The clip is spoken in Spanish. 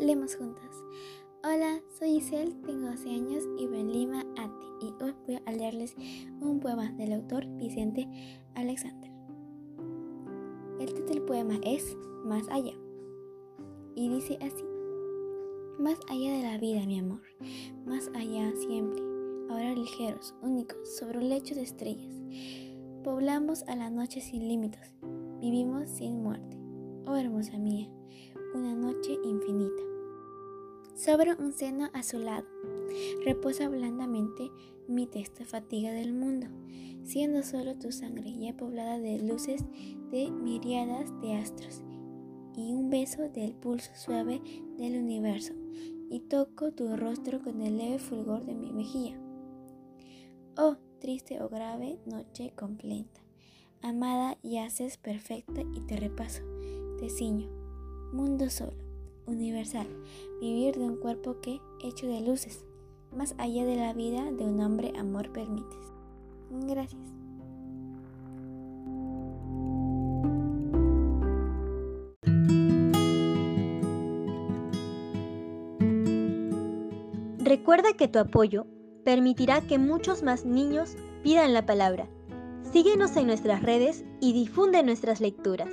Hablemos juntas. Hola, soy Isel, tengo 12 años y vivo en Lima, Ati, y hoy voy a leerles un poema del autor Vicente Alexander. El título del poema es Más allá y dice así: Más allá de la vida, mi amor, más allá siempre, ahora ligeros, únicos, sobre un lecho de estrellas. Poblamos a la noche sin límites, vivimos sin muerte. Oh hermosa mía, una noche infinita. Sobre un seno a su lado, reposa blandamente mi testa fatiga del mundo, siendo solo tu sangre ya poblada de luces de miriadas de astros, y un beso del pulso suave del universo, y toco tu rostro con el leve fulgor de mi mejilla. Oh, triste o grave noche completa, amada y haces perfecta y te repaso, mundo solo, universal, vivir de un cuerpo que, hecho de luces, más allá de la vida de un hombre, amor permites. Gracias. Recuerda que tu apoyo permitirá que muchos más niños pidan la palabra. Síguenos en nuestras redes y difunde nuestras lecturas.